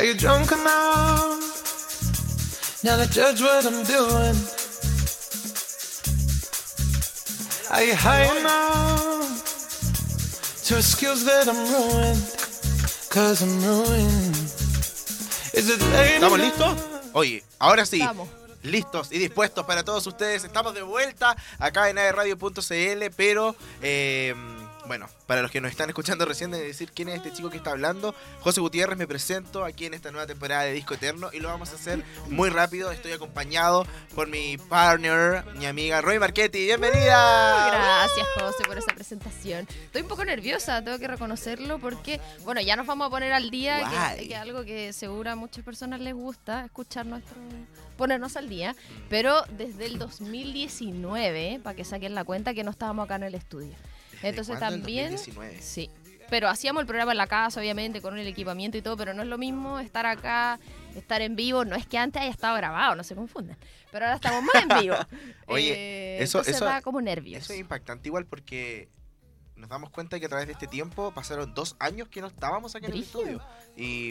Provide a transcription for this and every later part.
Are you drunk enough now to judge what I'm doing? Are you high enough to excuse that I'm ruined? Cause I'm ruined. Is it late ¿Estamos listos? Oye, ahora sí. Estamos. Listos y dispuestos para todos ustedes. Estamos de vuelta acá en aerradio.cl, pero eh, bueno, para los que nos están escuchando recién, de decir quién es este chico que está hablando. José Gutiérrez, me presento aquí en esta nueva temporada de Disco Eterno y lo vamos a hacer muy rápido. Estoy acompañado por mi partner, mi amiga Roy Marchetti. ¡Bienvenida! Gracias, José, por esa presentación. Estoy un poco nerviosa, tengo que reconocerlo, porque, bueno, ya nos vamos a poner al día, que, que es algo que seguro a muchas personas les gusta, escuchar nuestro. ponernos al día. Pero desde el 2019, para que saquen la cuenta, que no estábamos acá en el estudio. ¿Desde Entonces también. 2019. Sí. Pero hacíamos el programa en la casa, obviamente, con el equipamiento y todo, pero no es lo mismo estar acá, estar en vivo. No es que antes haya estado grabado, no se confundan. Pero ahora estamos más en vivo. Oye, Eh, eso- eso- da como nervios. Eso es impactante igual porque nos damos cuenta que a través de este tiempo pasaron dos años que no estábamos aquí en el estudio. Y,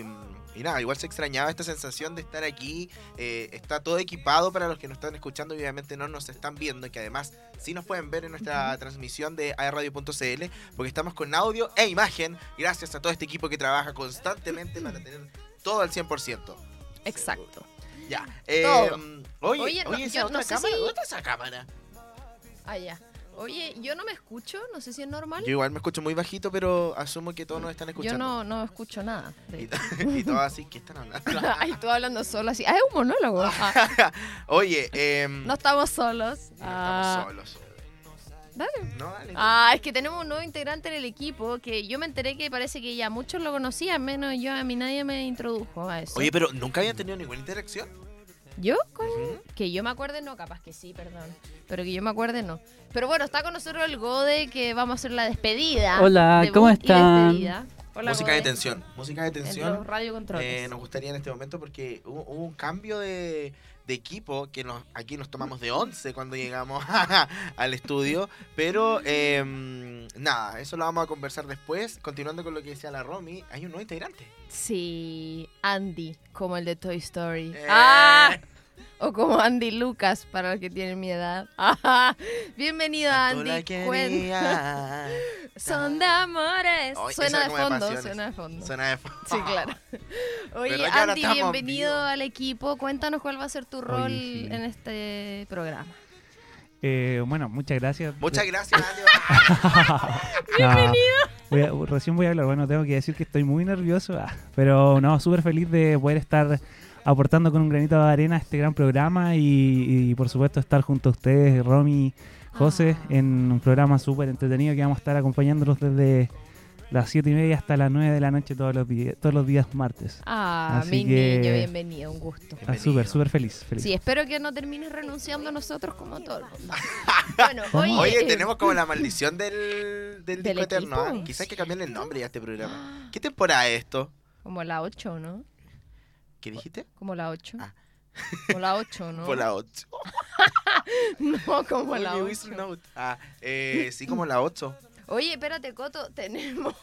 y nada, igual se extrañaba esta sensación de estar aquí. eh, está todo equipado para los que nos están escuchando y obviamente no nos están viendo. Y que además sí nos pueden ver en nuestra transmisión de aerradio.cl porque estamos con audio e imagen gracias a todo este equipo que trabaja constantemente para tener todo al 100%. Exacto. Ya. eh. Oye, Oye, no, oye, esa otra no cámara, si- ¿dónde está esa cámara? Ah, ya. Oye, yo no me escucho, no sé si es normal. Yo igual me escucho muy bajito, pero asumo que todos nos están Yo escuchando. no, no escucho nada. de Y, y todos así, ¿qué están hablando? Ay, estoy hablando solo así. Ah, es un monólogo. Ah, Oye, em, no estamos solos. no Ah, estamos solos. dale. No, dale. Ah, es que tenemos un nuevo integrante en el equipo que yo me enteré que parece que ya muchos lo conocían, menos yo, a mí nadie me introdujo a eso. Oye, pero nunca habían tenido ninguna interacción. ¿Yo? Que yo me acuerde, no, capaz que sí, perdón. Pero que yo me acuerde, no. Pero bueno, está con nosotros el Gode que vamos a hacer la despedida. Hola, ¿cómo están? Hola, música de tensión. Música de En los tensión. radiocontroles. Eh, nos gustaría en este momento porque hubo, hubo un cambio de, de equipo que nos, aquí nos tomamos de 11 cuando llegamos al estudio. Pero em, nada, eso lo vamos a conversar después. Continuando con lo que decía la Romy, hay un nuevo integrante. Sí, Andy, como el de Toy Story. Eh. ¡Ah! O como Andy Lucas, para los que tienen mi edad. ¡Ah! Bienvenido, Andy. Son de amores. Suena de fondo, suena de fondo. Suena de fo- Sí, claro. Oye, ¿Verdad que ahora Andy, bienvenido vivos? al equipo. Cuéntanos cuál va a ser tu rol sí. en este programa. Eh, bueno, muchas gracias. Muchas gracias, Andy. Bienvenido. recién voy a hablar. Bueno, tengo que decir que estoy muy nervioso, ah, pero no, súper feliz de poder estar aportando con un granito de arena a este gran programa y, y, por supuesto estar junto a ustedes, Romy, José, Ah. en un programa súper entretenido que vamos a estar acompañándolos desde las siete y media hasta las 9 de la noche todos los días, todos los días martes. Ah, Así mi que- niño, bienvenido, un gusto. Ah, súper, súper feliz, feliz. Sí, espero que no termines renunciando a nosotros como todo el mundo. Oye, Oye, eh, tenemos como la maldición del, del, ¿Del disco eterno. ¿ah? Quizás hay que cambiarle el nombre a este programa. ¿Qué temporada es esto? como la 8, ¿no? ¿Qué dijiste? Como la 8. Ah. Como la 8, ¿no? Por la 8. No, como la Only 8. with note. Ah, eh, sí, como la 8. Oye, espérate, Coto, tenemos.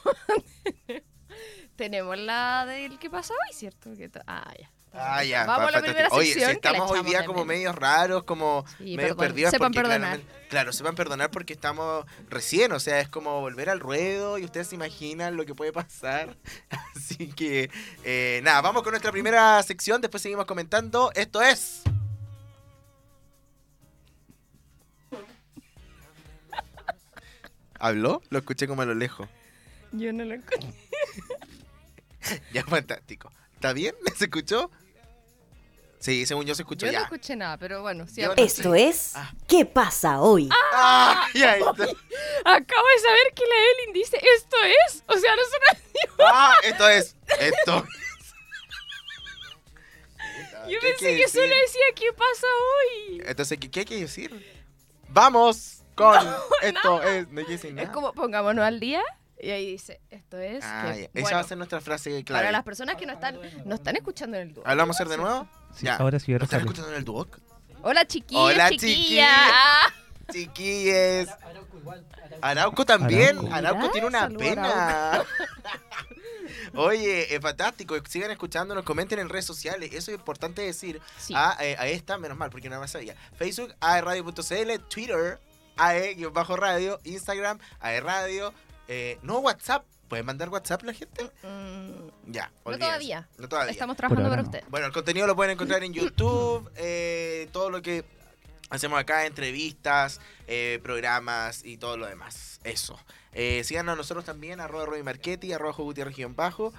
tenemos la del que pasa hoy, ¿cierto? Ah, ya. Ah, ya. Vamos a la fantástico. primera Oye, sección. si estamos hoy día como medios raros, como Sí, medios perdidos. Sepan porque perdonar. Claro, sepan perdonar porque estamos recién, o sea, es como volver al ruedo y ustedes se imaginan lo que puede pasar. Así que, eh, nada, vamos con nuestra primera sección, después seguimos comentando. Esto es... ¿Habló? Lo escuché como a lo lejos. Yo no lo escuché. Ya, fantástico. ¿Está bien? ¿Se escuchó? Sí, según yo se escuchó Yo no ya. escuché nada, pero bueno, sí. No Esto es Ah. ¿Qué pasa hoy? ¡Ah! Ya está. Acabo de saber que la Evelyn dice esto es. O sea, no es una. ¡Ah! Esto es. Esto es. Yo ¿Qué hay pensé que decir? solo decía qué pasa hoy. Entonces, ¿qué, qué hay que decir? Vamos con esto es. No hay que decir nada. Es como pongámonos al día y ahí dice esto es. Ah, que. Esa va a ser nuestra frase Para clave. las personas que no están, no están escuchando en el dúo. ¿Hablamos a hacer de nuevo? Sí, Ya. ahora sí, ahora ¿Lo están escuchando en el Duoc? Hola chiquillos, Hola, chiquillas. chiquillas. Ah, Chiquilles. Arauco también. Arauco. Arauco tiene una pena. Oye, es fantástico. Sigan escuchándonos, comenten en redes sociales. Eso es importante decir. Sí. A, eh, a esta, menos mal, porque no me sabía. Facebook, aerradio.cl, Twitter, ae-radio, Instagram, aerradio. Eh, no WhatsApp. ¿Pueden mandar WhatsApp la gente? Mm, Ya. no todavía. No todavía. Estamos trabajando para no. usted. Bueno, el contenido lo pueden encontrar en YouTube, eh, todo lo que hacemos acá, entrevistas, eh, programas y todo lo demás. Eso. Eh, síganos a nosotros también, arroba Roy Marchetti, arroba Gutiérrez-bajo.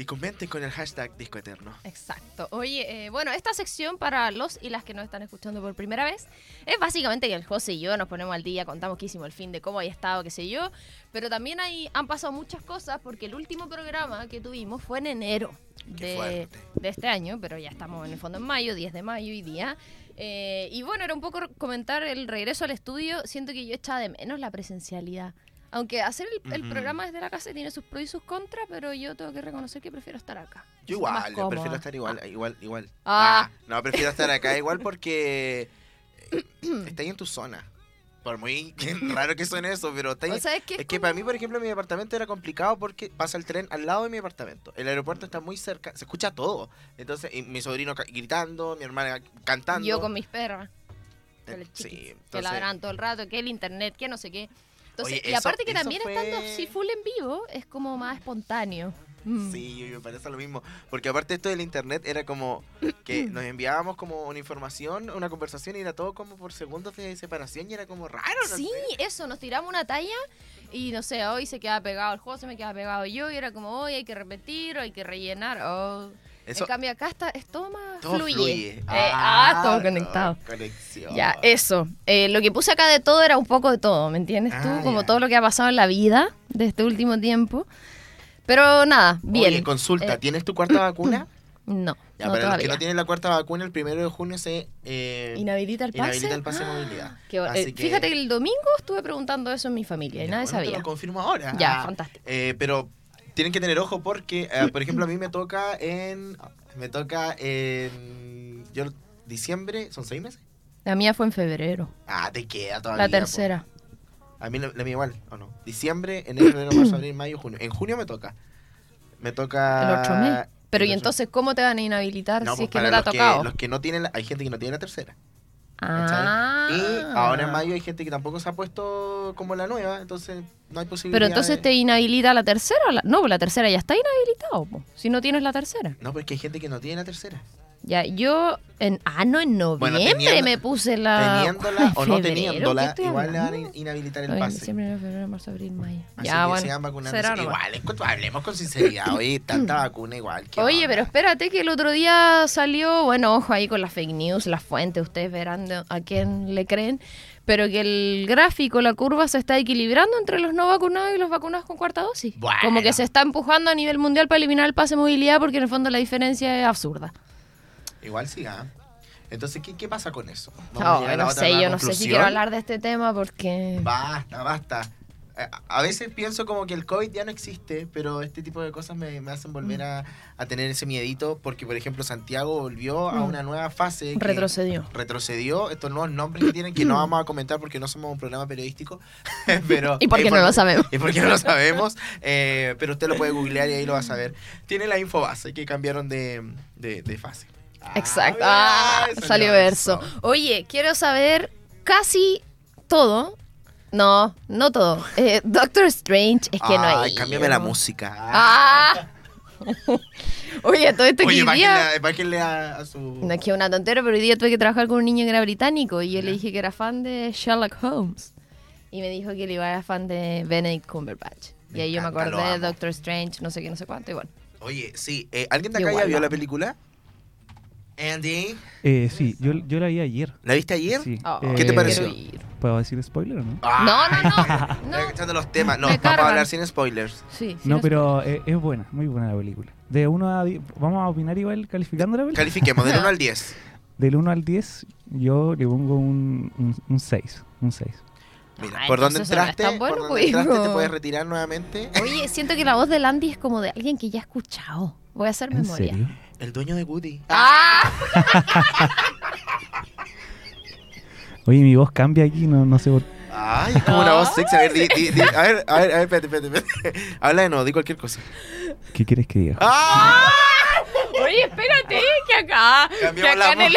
Y comenten con el hashtag Disco Eterno. Exacto. Oye, eh, bueno, esta sección para los y las que nos están escuchando por primera vez es básicamente que el José y yo nos ponemos al día, contamos qué hicimos el fin de cómo haya estado, qué sé yo. Pero también hay, han pasado muchas cosas porque el último programa que tuvimos fue en enero de, de este año, pero ya estamos en el fondo en mayo, 10 de mayo y día. Eh, y bueno, era un poco comentar el regreso al estudio. Siento que yo echaba de menos la presencialidad. Aunque hacer el, programa desde la casa tiene sus pros y sus contras, pero yo tengo que reconocer que prefiero estar acá. Yo igual, yo prefiero estar igual, igual, igual. Ah. no, prefiero estar acá igual porque eh, está ahí en tu zona. Por muy raro que suene eso, pero está ahí. O sea, es que, Es que para mí, por ejemplo, mi departamento era complicado porque pasa el tren al lado de mi departamento. El aeropuerto está muy cerca, se escucha todo. Entonces, y mi sobrino ca- gritando, mi hermana cantando. yo con mis perras, Eh, sí, que entonces- ladran todo el rato, que el internet, que no sé qué. Entonces, Oye, y eso- aparte que también fue- estando así full en vivo, es como más espontáneo. Mm. Sí, me parece lo mismo. Porque aparte esto del internet era como que nos enviábamos como una información, una conversación y era todo como por segundos de separación y era como raro, no Sí, sé. eso, nos tiramos una talla y no sé, hoy se queda pegado el juego, se me queda pegado yo y era como, hoy hay que repetir, o hay que rellenar. Oh. Eso En cambio acá está, es todo más todo fluye. fluye. Eh, ah, todo no, conectado. conexión. Ya, eso. Eh, lo que puse acá de todo era un poco de todo, ¿me entiendes tú? Ah, Como todo lo que ha pasado en la vida de este último tiempo. Pero nada, bien. Oye, consulta, Eh, ¿tienes tu cuarta vacuna? No, Ya, no para los que todavía. no tienen la cuarta vacuna, el primero de junio se eh, ¿Inhabilita el pase? inhabilita el pase de Ah, movilidad. qué Así eh, que- Fíjate que el domingo estuve preguntando eso en mi familia y Ya, nadie bueno, Te sabía. lo confirmo ahora. Ya, Ah, fantástico. eh, pero tienen que tener ojo porque, eh, por ejemplo, a mí me toca en. Me toca en. Yo, diciembre, ¿son seis meses? La mía fue en febrero, Ah, te queda todavía. la po. tercera. A mí la, la mía igual, ¿o no? Diciembre, enero, febrero, marzo, abril, mayo, junio. En junio me toca. Me toca. El otro mes. Pero el ¿y otro- entonces cómo te van a inhabilitar No, si es pues que no te ha que, tocado? los que no tienen. la- hay gente que no tiene la tercera. ¿Cachai? Ah. Y ahora en mayo hay gente que tampoco se ha puesto como la nueva, entonces no hay posibilidad. Pero entonces de- te inhabilita la tercera. la- No, la tercera ya está inhabilitado, po, si no tienes la tercera. No, porque hay gente que no tiene la tercera. Ya, yo en ah no en noviembre teniendo- me puse la Teniéndola o no Febrero, ¿qué teniéndola, igual le van a inhabilitar el pase. diciembre, febrero, marzo, abril, mayo. Así ya, que bueno. sigan nomás. Igual, cu- hablemos con sinceridad. Oye, tanta vacuna igual. ¿qué Oye, onda? pero espérate que el otro día salió, bueno, ojo ahí con las fake news, las fuentes, ustedes verán a quién le creen, pero que el gráfico, la curva se está equilibrando entre los no vacunados y los vacunados con cuarta dosis. Bueno. Como que se está empujando a nivel mundial para eliminar el pase de movilidad porque en el fondo la diferencia es absurda. Igual siga. Entonces, ¿qué, qué pasa con eso? Vamos No, sé, yo no sé si quiero hablar de este tema porque... Basta, basta. Eh, A veces pienso como que el COVID ya no existe, pero este tipo de cosas me, me hacen volver a, a tener ese miedito, porque por ejemplo Santiago volvió a Mm. una nueva fase. Retrocedió. Retrocedió estos nuevos nombres que tienen, que no vamos a comentar porque no somos un programa periodístico, pero... Y porque eh, no lo sabemos. Y porque no lo sabemos, eh, pero usted lo puede googlear y ahí lo va a saber. Tiene la infobase que cambiaron de, de, de fase. Exacto. Ah, Ah, mira, salió verso. Oye, quiero saber casi todo. No, no todo. Eh, Doctor Strange, es que no hay. Ay, cámbiame la música. Ah. Oye, todo esto que Oye, hoy día. bájenle, a, a su... No es que es una tontera, pero hoy día tuve que trabajar con un niño que era británico y yo le dije que era fan de Sherlock Holmes. Y me dijo que él iba a ser fan de Benedict Cumberbatch. Me y ahí yo me acordé de. Doctor Strange, no sé qué, no sé cuánto, y bueno. Oye, sí. eh, ¿Alguien de acá Igual ya vio no. la película? Andy. Eh, sí, yo, yo la vi ayer. ¿La viste ayer? Sí. Oh, ¿Qué te Eh, pareció? ¿Puedo decir spoiler o no? Ah, No, no, no. Estoy no. los temas. No, Me vamos a cargan. hablar sin spoilers. Sí, sí, No, pero eh, es buena, muy buena la película. De 1 a 10, vamos a opinar igual calificando la película. Califiquemos del 1 al 10. Del 1 al 10, yo le pongo un, un, 6. Un 6. Mira, Ay, por no es entraste, tan bueno, por donde pues, entraste te puedes retirar nuevamente. Oye, siento que la voz de Landy es como de alguien que ya he escuchado. Voy a hacer ¿En memoria. serio? El dueño de Woody. ¡Ah! Oye, mi voz cambia aquí, no, no sé por Ay, es como una voz sexy. A ver, di, di- di- a ver, a ver, a ver, espérate, espérate, espérate. Habla de nuevo, di cualquier cosa. ¿Qué quieres que diga? ¡Ah! Oye, espérate, que acá, que Cambiamos acá la en el...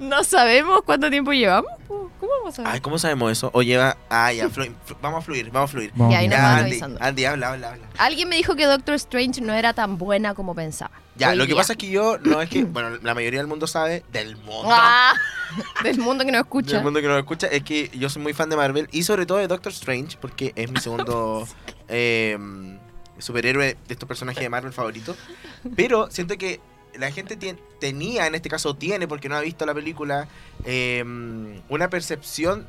no sabemos cuánto tiempo llevamos. po. ¿Cómo vamos a saber? Ay, ¿cómo sabemos eso? O lleva. Ah, ya, flu- vamos a fluir, vamos a fluir. Vamos Ya, ahí nos van Andy, avisando. Andy, habla, habla, habla. Alguien me dijo que Doctor Strange no era tan buena como pensaba. Ya, Hoy lo que pasa es que yo no es que. Bueno, la mayoría del mundo sabe. Del mundo. Ah, del mundo que no escucha. Del mundo que nos escucha. Es que yo soy muy fan de Marvel y sobre todo de Doctor Strange porque es mi segundo eh, superhéroe de estos personajes de Marvel favorito. Pero siento que la gente tenía, en este caso tiene, porque no ha visto la película, eh, una percepción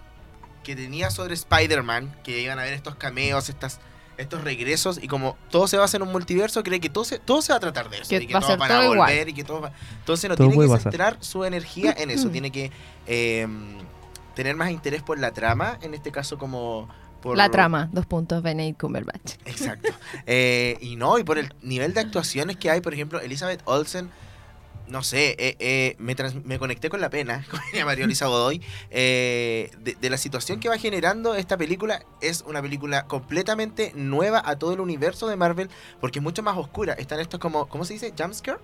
que tenía sobre Spider-Man, que iban a ver estos cameos, estas, estos regresos, y como todo se basa en un multiverso, cree que todo se, todo se va a tratar de eso. Que y que va a todos ser van todo a igual. volver y que todo va- Entonces no Todo tiene que pasar. centrar su energía en eso, tiene que eh, tener más interés por la trama, en este caso como... Por, La trama, dos puntos, Benedict Cumberbatch. Exacto. Eh, y no, y por el nivel de actuaciones que hay, por ejemplo, Elizabeth Olsen, no sé, eh, eh, me, trans- me conecté con la pena, con ella, María Elisa Godoy, de, de la situación que va generando esta película. Es una película completamente nueva a todo el universo de Marvel, porque es mucho más oscura. Están estos como, ¿cómo se dice? ¿Jumpscare?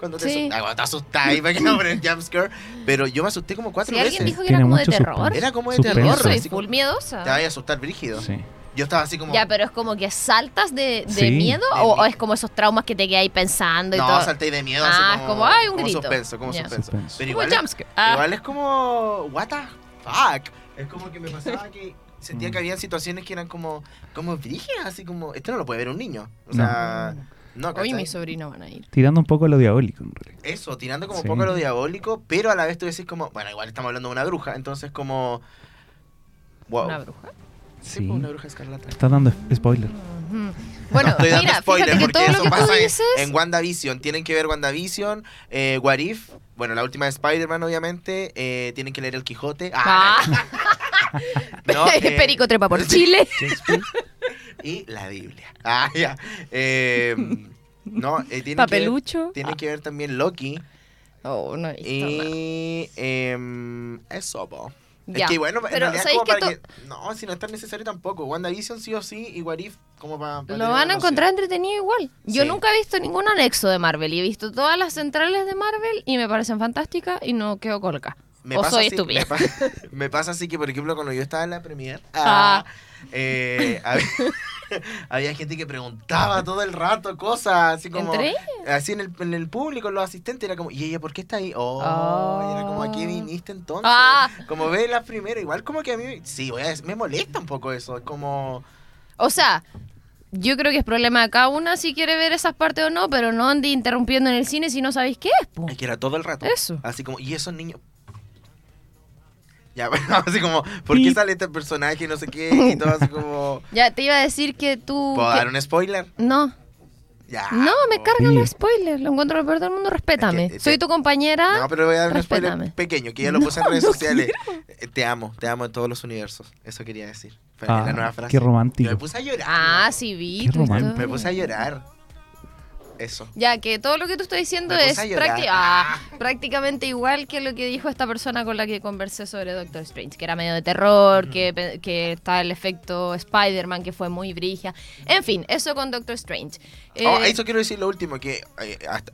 Cuando te, Sí. asu- ah, te asustáis, ¿para qué no poner jumpscare? Pero yo me asusté como cuatro Si veces. alguien dijo que era como de terror. suspense. Era como de Suspenso. Yo terror. soy así como- full miedosa. Te vaya a asustar brígido. Sí. Yo estaba así como... Ya, pero es como que saltas de, de Sí. miedo De o, o es como esos traumas que te quedas ahí pensando y No, todo. salté de miedo. Ah, así es como, ay, un grito. suspenso, como Ya. suspenso. Suspenso. Pero Como igual, es, jumpscare. Ah. igual es como, what the fuck. Es como que me pasaba que sentía Mm. que había situaciones que eran como, como brígidas, así como, esto no lo puede ver un niño. O sea, no, Hoy ¿cachai? mis sobrinos van a ir. Tirando un poco a lo diabólico, en realidad. Eso, tirando como Sí. un poco a lo diabólico, pero a la vez tú decís como, bueno, igual estamos hablando de una bruja, entonces como, wow. Una bruja. Sí, Sí. pues, una bruja escarlata. Estás dando spoiler. Bueno, No estoy dando mira, spoiler fíjate que porque todo eso lo que tú en- dices... en, WandaVision. Tienen que ver WandaVision, eh, What If, bueno, la última de Spider-Man, obviamente. eh, tienen que leer El Quijote. Ah, Ah. no, eh, Perico trepa por Chile. Y la Biblia. Ah, ya. Eh, no, eh, tienen, que ver, Papelucho. tienen que ver también Loki. Oh, no he visto nada. Y em, eso, po. Ya, Es que bueno, en pero realidad ¿sabéis como para que... No, si no es tan necesario tampoco. WandaVision sí o sí y What If como para... Lo van a encontrar entretenido igual. Yo Sí. nunca he visto ningún anexo de Marvel y he visto todas las centrales de Marvel y me parecen fantásticas y no quedo colca. Me o pasa soy así- estúpida. Me, pa- me pasa así que, por ejemplo, cuando yo estaba en la premier, Ah. Eh, había, había gente que preguntaba todo el rato cosas, así como... ¿Entre Así en el, en el público, los asistentes, era como, ¿y ella por qué está ahí? Oh, Oh. era como, ¿a qué viniste entonces? Ah. Como ve la primera, igual como que a mí, sí, voy a decir, me molesta un poco eso, es como... O sea, yo creo que es problema de cada una si quiere ver esas partes o no, pero no ande interrumpiendo en el cine si no sabéis qué es. po. Es que era todo el rato. Eso. Así como, ¿y esos niños? Ya, bueno, así como, ¿por qué sale este personaje y no sé qué? Y todo así como... Ya te iba a decir que tú... ¿Puedo que- dar un spoiler? No, Ya. no, me cargan Sí. los spoilers. Lo encuentro lo peor del mundo. Respétame. Es que, Soy te- tu compañera. No, pero voy a dar un Respétame. spoiler pequeño, que ya lo puse en redes sociales. Eh, Te amo, te amo en todos los universos. Eso quería decir. Fue Ah, la nueva frase. qué Yo romántico. me puse a llorar. Ah, sí, vi. Qué romántico. Me puse a llorar. Eso. Ya, que todo lo que tú estás diciendo es puse a llorar. prácti- ah, prácticamente igual que lo que dijo esta persona con la que conversé sobre Doctor Strange, que era medio de terror, que, que está el efecto Spider-Man, que fue muy brigia. En fin, eso con Doctor Strange. Eh, Oh, eso quiero decir lo último, que eh, hasta,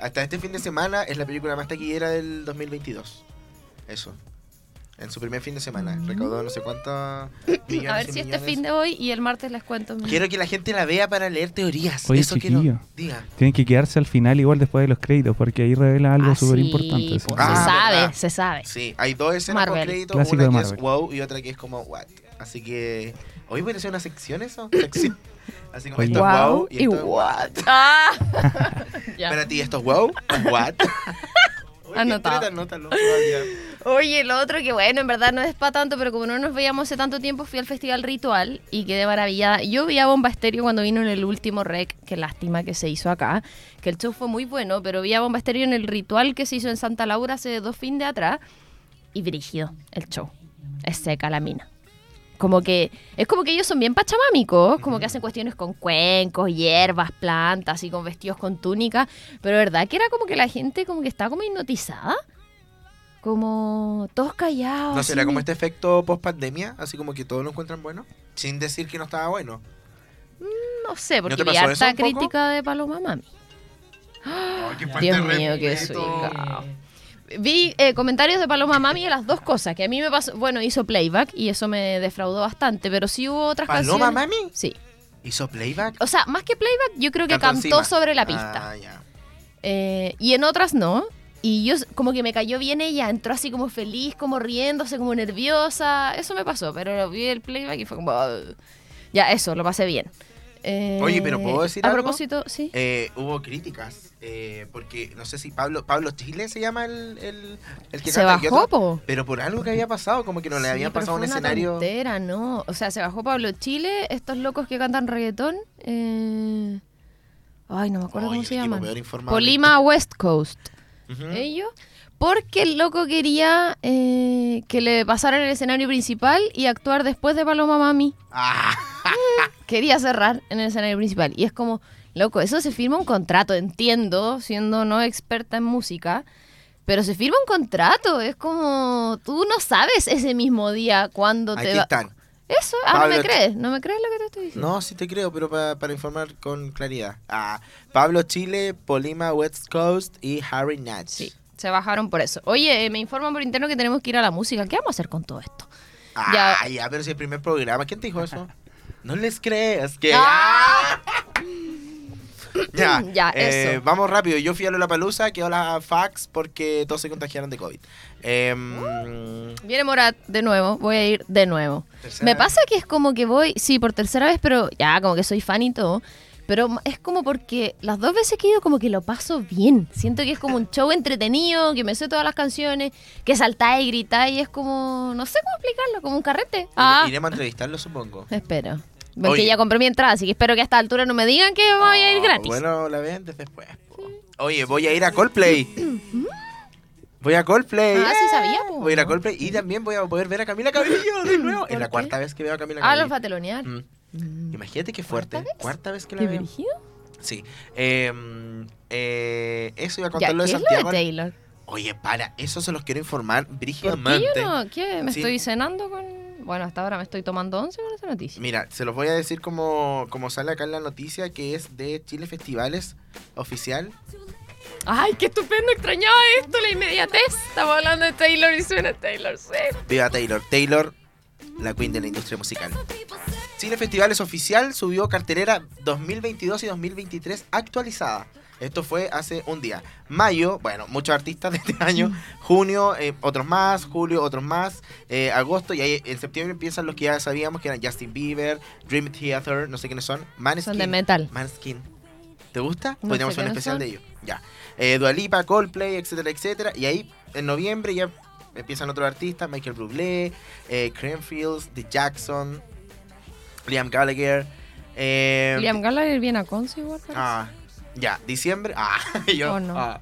hasta este fin de semana es la película más taquillera del 2022. Eso. En su primer fin de semana. Recaudó no sé cuántos millones a ver si este fin de hoy y el martes les cuento. mi- Quiero que la gente la vea para leer teorías. Oye, Eso chiquillo. quiero. Diga. Tienen que quedarse al final igual después de los créditos, porque ahí revela algo Ah, súper importante. sí. se Ah, sabe, verdad. se sabe. Sí, hay dos escenas con crédito, Clásico una de que Marvel. es wow y otra que es como what. Así que hoy puede ser una sección eso, sección. Así como Oye. esto es Wow wow y esto es what. Ah. Para ti esto es wow, what. Anotado. anótalo. Oye, lo otro que bueno, en verdad no es para tanto, pero como no nos veíamos hace tanto tiempo, fui al Festival Ritual y quedé maravillada. Yo vi a Bomba Estéreo cuando vino en el último rec, qué lástima que se hizo acá, que el show fue muy bueno, pero vi a Bomba Estéreo en el ritual que se hizo en Santa Laura hace dos fines de atrás y brígido el show. Es seca la mina. Como que, es como que ellos son bien pachamámicos, como que hacen cuestiones con cuencos, hierbas, plantas y con vestidos con túnica, pero verdad que era como que la gente como que estaba como hipnotizada. Como todos callados. ¿No será como este efecto post pandemia? Así como que todos lo encuentran bueno, sin decir que no estaba bueno. No sé, porque te vi harta crítica de Paloma Mami. Dios mío, qué. Vi eh, comentarios de Paloma Mami de las dos cosas, que a mí me pasó, bueno, hizo playback y eso me defraudó bastante, pero sí hubo otras ¿Paloma canciones. Mami? Sí. ¿Hizo playback? O sea, más que playback, yo creo que Cantó sobre la pista. Ah, ya. Eh, y en otras no. Y yo como que me cayó bien ella, entró así como feliz, como riéndose, como nerviosa. Eso me pasó, pero vi el playback y fue como... Ya, eso, lo pasé bien. Eh, Oye, pero ¿puedo decir A algo? propósito, sí. Eh, hubo críticas, eh, porque no sé si Pablo Pablo Chile se llama el, el, el que Se canta, bajó, otro- pero por algo que había pasado, como que no le Sí, habían pasado un escenario. tontera, no. O sea, se bajó Pablo Chile, estos locos que cantan reggaetón. eh, Ay, no me acuerdo cómo se llaman. Polima West Coast. Ellos. Porque el loco quería eh, que le pasaran el escenario principal y actuar después de Paloma Mami. Ah, Quería cerrar en el escenario principal. Y es como, loco, eso se firma un contrato, entiendo, siendo no experta en música. Pero se firma un contrato, es como, tú no sabes ese mismo día cuándo te va... están. Eso, ah, no Pablo me Ch- crees, no me crees lo que te estoy diciendo. No, sí te creo, pero pa- para informar con claridad. Ah, Pablo Chile, Polima West Coast y Harry Natch. Sí, se bajaron por eso. Oye, eh, me informan por interno que tenemos que ir a la música. ¿Qué vamos a hacer con todo esto? Ah, Ya. ya. pero si el primer programa, ¿quién te dijo eso? No les creas que. Ah. Ya, Ya, eh, eso. Vamos rápido. Yo fui a Lollapalooza, quedó la fax porque todos se contagiaron de COVID. Em, Viene Morat de nuevo, voy a ir de nuevo. Me vez. pasa que es como que voy, sí, por tercera vez, pero ya, como que soy fan y todo. Pero es como porque las dos veces que he ido como que lo paso bien. Siento que es como un show entretenido, que me sé todas las canciones, que saltáis y gritáis y es como, no sé cómo explicarlo, como un carrete. Ah, Iremos a entrevistarlo, supongo. espero. Porque Oye. ya compré mi entrada, así que espero que a esta altura no me digan que voy a ir Oh, gratis. Bueno, la vendes después. po. Oye, voy a ir a Coldplay. Voy a Coldplay. Ah, sí sabía, po. Voy a ir a Coldplay y también voy a poder ver a Camila Cabello de nuevo. ¿Por Es la qué? cuarta vez que veo a Camila Ah, los va a telonear. Mm. Imagínate qué fuerte. ¿Cuarta vez? Que la ¿Qué veo. brígido? Sí. Eh, eh, eso iba a Ya, contar lo ¿qué de es lo de Santiago. Taylor? Oye, para, eso se los quiero informar ¿Por qué yo no? ¿Qué? ¿Me Sí. estoy cenando con...? Bueno, hasta ahora me estoy tomando once con esa noticia. Mira, se los voy a decir como, como sale acá en la noticia, que es de Chile Festivales oficial. Ay, qué estupendo, extrañaba esto, la inmediatez. Estamos hablando de Taylor y suena Taylor Swift. Viva Taylor. Taylor, la queen de la industria musical. Chile Festivales oficial subió cartelera 2022 y 2023 actualizada. Esto fue hace un día. Mayo, bueno, muchos artistas de este año. Junio, eh, otros más. Julio, otros más. eh, agosto, y ahí en septiembre empiezan los que ya sabíamos que eran Justin Bieber, Dream Theater, no sé quiénes son. Maneskin. Son de metal. Maneskin. ¿Te gusta? No Podríamos hacer un especial son. de ellos. Ya. Eh, Dua Lipa, Coldplay, etcétera, etcétera. Y ahí, en noviembre, ya empiezan otros artistas. Michael Bublé, eh, Cranfields, The Jackson, Liam Gallagher. eh, Liam Gallagher viene a Conce igual. parece. Ah, ya. Diciembre. Ah, yo. Oh, no. ah.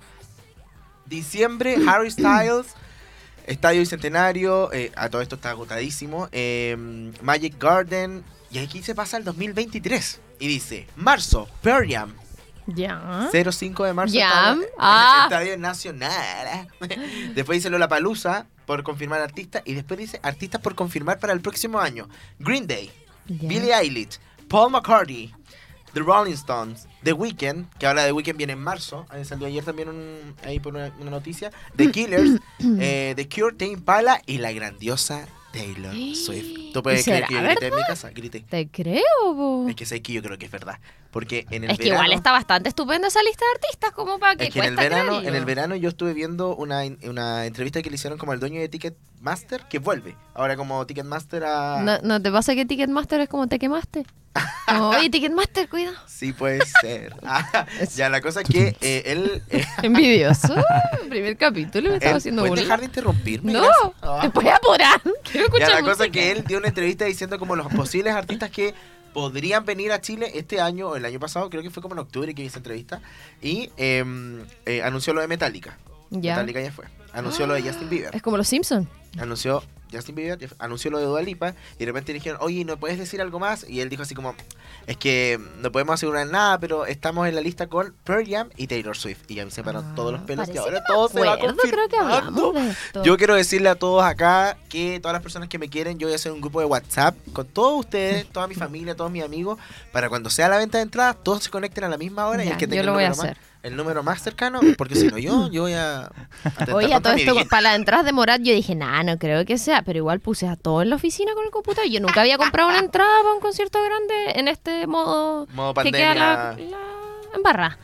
Diciembre, Harry Styles. Estadio Bicentenario, eh, a todo esto está agotadísimo. eh, Magic Garden. Y aquí se pasa el 2023. Y dice, marzo, Pearl Jam. Ya. 05 de marzo. Está en Ah. el Estadio Nacional. después dice Lola Palusa por confirmar artistas. Y después dice artistas por confirmar para el próximo año. Green Day, Ya. Billie Eilish, Paul McCartney, The Rolling Stones, The Weeknd, que ahora The Weeknd viene en marzo. Salió ayer también un- ahí por una, una noticia. The Killers, eh, The Cure, Tame Impala y la grandiosa Taylor Swift. ¿Tú puedes ¿Y creer que yo grité en mi casa? Grité. Te creo, po. Es que sé que yo creo que es verdad. Porque en el Es que igual está bastante estupenda esa lista de artistas, como para que Es que en el verano, creerlo. en el verano yo estuve viendo una, una entrevista que le hicieron como al dueño de Ticketmaster que vuelve. Ahora como Ticketmaster a ¿No, ¿No te pasa que Ticketmaster es como te quemaste? Como, Oye, Ticketmaster, cuidado. Sí puede ser. Ah, ya la cosa es que eh, él, eh, Envidioso. Primer capítulo me estaba haciendo ¿Puedes dejar de interrumpirme? No, Gracias. Ah. te puedes apurar. Quiero Ya escuchar la cosa es que él dio una entrevista diciendo como los posibles artistas que podrían venir a Chile este año o el año pasado, creo que fue como en octubre que hice entrevista, y em, eh, anunció lo de Metallica. Ya. Metallica ya fue. Anunció lo de Justin Bieber. Es como los Simpsons. Anunció Justin Bieber anunció lo de Dua Lipa y de repente le dijeron, oye, ¿no puedes decir algo más? Y él dijo así como, es que no podemos asegurar nada, pero estamos en la lista con Pearl Jam y Taylor Swift. Y ya me separaron Ah. todos los pelos y ahora todo se va creo que confirmando. hablamos de esto. Yo quiero decirle a todos acá que todas las personas que me quieren, yo voy a hacer un grupo de WhatsApp con todos ustedes, toda mi familia, todos mis amigos, para cuando sea la venta de entradas, todos se conecten a la misma hora y el que yo tenga lo el voy a más- hacer. El número más cercano, porque si no yo, yo voy a... Oye, a todo esto, vida. para las entradas de Morat, yo dije, nah, no creo que sea, pero igual puse a todo en la oficina con el computador. Yo nunca había comprado una entrada para un concierto grande en este modo Modo que queda la, pandemia. la embarrada.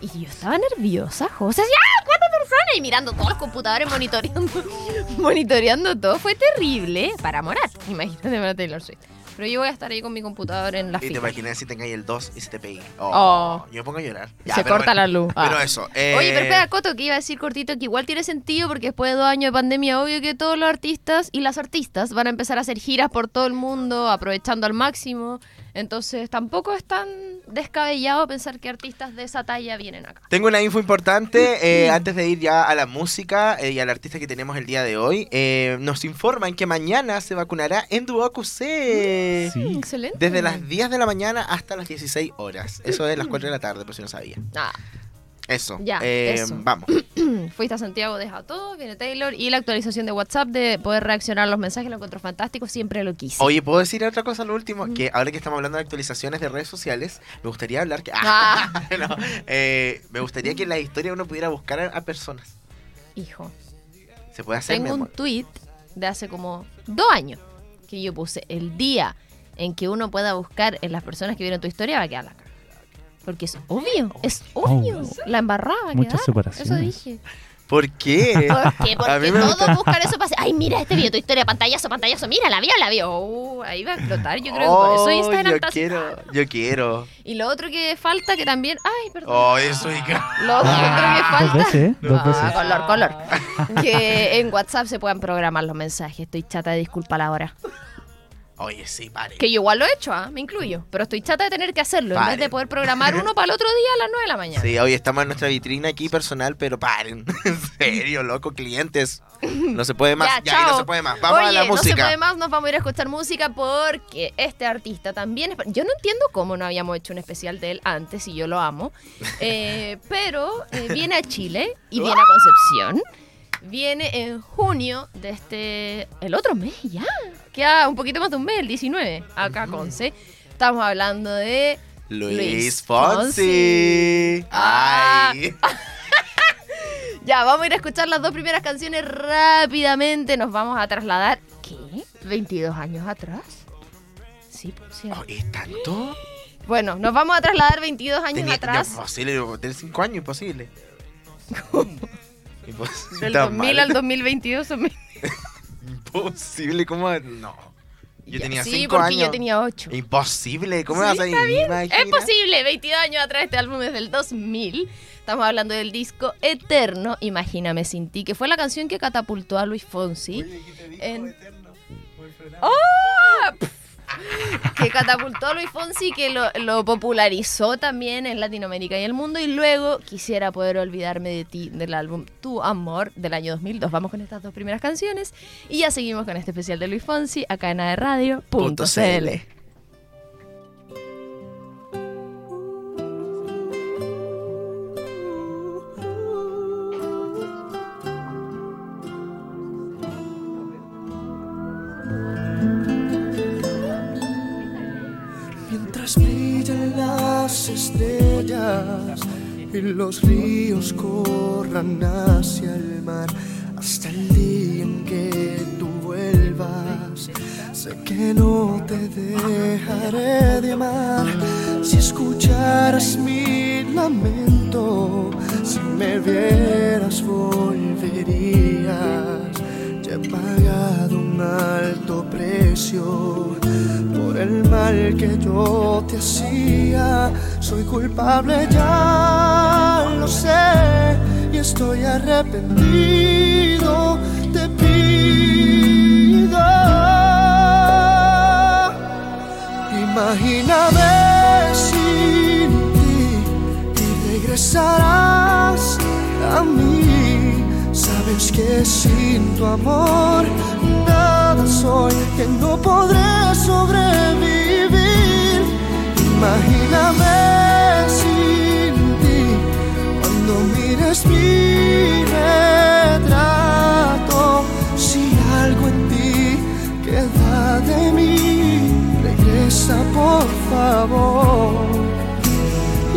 Y yo estaba nerviosa, José, ¡ah, cuatro personas! Y mirando todos los computadores, monitoreando, monitoreando todo. Fue terrible para Morat, imagínate para Taylor Swift. Pero yo voy a estar ahí con mi computador en la Y te imaginas si tengáis el 2 y se te pegue. Oh, Oh. Yo me pongo a llorar. Se pero corta bueno. la luz. Pero Ah. eso. eh, Oye, pero espera, Coto, que iba a decir cortito que igual tiene sentido porque después de dos años de pandemia, obvio que todos los artistas y las artistas van a empezar a hacer giras por todo el mundo, aprovechando al máximo. Entonces tampoco es tan descabellado pensar que artistas de esa talla vienen acá. Tengo una info importante eh, antes de ir ya a la música eh, y al artista que tenemos el día de hoy. Eh, nos informan que mañana se vacunará en Duoku C. Sí. Excelente. Desde las 10 de la mañana hasta las 16 horas. Eso es las 4 de la tarde, por si no sabía. Ah, Eso. Ya, Eh, eso. Vamos. fuiste a Santiago, deja todo, viene Taylor y la actualización de WhatsApp de poder reaccionar a los mensajes, lo encuentro fantástico, siempre lo quise. Oye, ¿puedo decir otra cosa lo último? Que ahora que estamos hablando de actualizaciones de redes sociales, me gustaría hablar que... Ah. no, eh, me gustaría que en la historia uno pudiera buscar a, a personas. Hijo. Se puede hacer, Tengo un tweet de hace como dos años que yo puse el día en que uno pueda buscar en las personas que vieron tu historia va a quedar la. Porque es obvio, es obvio. Oh. La embarrada va a Muchas separaciones. Eso dije. ¿Por qué? ¿Por qué? Porque me todos gusta- buscan eso para ay, mira, este video tu historia, pantallazo, pantallazo, mira, la vio, la vio. Uh, ahí va a explotar. Yo creo que por eso Oh, Instagram yo está así. quiero, yo quiero. Y lo otro que falta, que también, ay, perdón. Oh, eso y que- Lo otro que Dos falta. veces, ¿eh? Dos Ah, veces. color, color. Que en WhatsApp se puedan programar los mensajes. Estoy chata de disculpa la hora. Oye, sí, pare. Que yo igual lo he hecho, ¿ah? me incluyo. Pero estoy chata de tener que hacerlo en vez de poder programar uno para el otro día a las 9 de la mañana. Sí, hoy estamos en nuestra vitrina aquí personal, pero paren. en serio, loco, clientes. No se puede más. Ya, Ya, no se puede más. Vamos Oye, a la no se música. puede más, nos vamos a ir a escuchar música porque este artista también es... Yo no entiendo cómo no habíamos hecho un especial de él antes y yo lo amo. Eh, pero eh, viene a Chile y viene a Concepción. Viene en junio de este... El otro mes ya. Queda un poquito más de un mes, el 19, acá Conce. Estamos hablando de... Luis, Luis Fonsi. Ah. Ay. Ya, vamos a ir a escuchar las dos primeras canciones rápidamente. Nos vamos a trasladar. ¿Qué? ¿22 años atrás? Sí, pues, sí. Oh, ¿Es tanto? Bueno, nos vamos a trasladar 22 años Tenía- atrás. imposible, del 5 años, imposible. Imposible. Del Tan 2000 mal. al 2022 son Imposible, ¿cómo? No. Yo Ya, tenía Sí, 5 porque años. yo tenía 8. Imposible, ¿cómo Sí, vas a imaginar? Es posible, 22 años atrás, este álbum es del 2000. Estamos hablando del disco Eterno, Imagíname sin ti, que fue la canción que catapultó a Luis Fonsi. en- ¡Oh! Pff. Que catapultó a Luis Fonsi, que lo, popularizó también en Latinoamérica y el mundo. Y luego quisiera poder olvidarme de ti, del álbum Tu Amor del año 2002. Vamos con estas dos primeras canciones y ya seguimos con este especial de Luis Fonsi acá en Radio.cl. Mientras brillan las estrellas y los ríos corran hacia el mar, hasta el día en que tú vuelvas. Sé que no te dejaré de amar si escucharas mi lamento, si me vieras volverías. Ya he pagado un alto precio mal que yo te hacía. Soy culpable, ya lo sé, y estoy arrepentido. Te pido, imagíname sin ti y regresarás a mí. Sabes que sin tu amor nada soy, que no podré sobrevivir. Imagíname sin ti cuando mires mi retrato. Si algo en ti queda de mí, regresa por favor.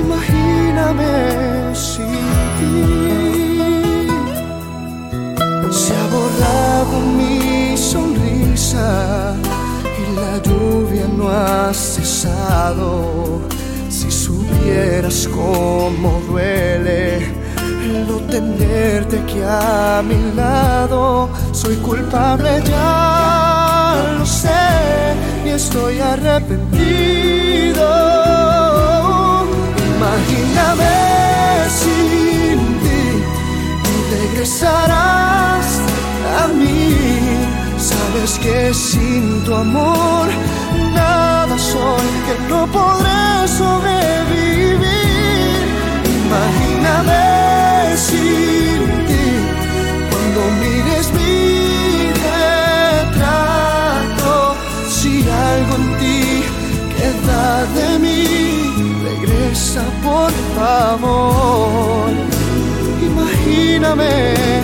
Imagíname sin ti. Se ha borrado mi sonrisa y la lluvia no hace si supieras cómo duele el no tenerte aquí a mi lado, soy culpable ya, lo sé, y estoy arrepentido. Imagíname sin ti y regresarás a mí. Sabes que sin tu amor que no podré sobrevivir. Imagíname sin ti cuando mires mi retrato. Si algo en ti queda de mí, regresa por favor. Imagíname.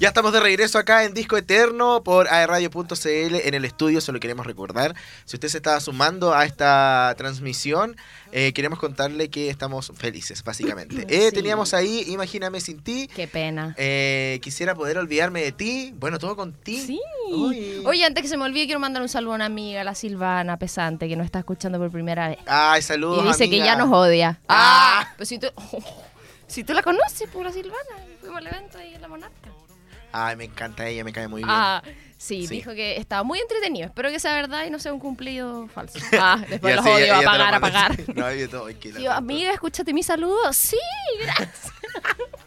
Ya estamos de regreso acá en Disco Eterno por aerradio.cl en el estudio, solo queremos recordar, si usted se estaba sumando a esta transmisión, eh, queremos contarle que estamos felices, básicamente. Eh, Sí. Teníamos ahí Imagíname sin ti, Qué pena. eh, quisiera poder olvidarme de ti, bueno, todo con ti. Sí. Uy. Oye, antes que se me olvide, quiero mandar un saludo a una amiga, la Silvana Pesante, que nos está escuchando por primera vez. Ay, saludos. Y dice que ya nos odia. Ah. pues si tú, si tú la conoces, por la Silvana, fuimos al evento ahí en la Monarca. Ay, me encanta ella, me cae muy bien. Ah, sí, Sí. dijo que estaba muy entretenido. Espero que sea verdad y no sea un cumplido falso. Ah, después los sé, odio, ella- a ella pagar, a pagar. No, yo todo, amiga, escúchate mi saludo. Sí, gracias.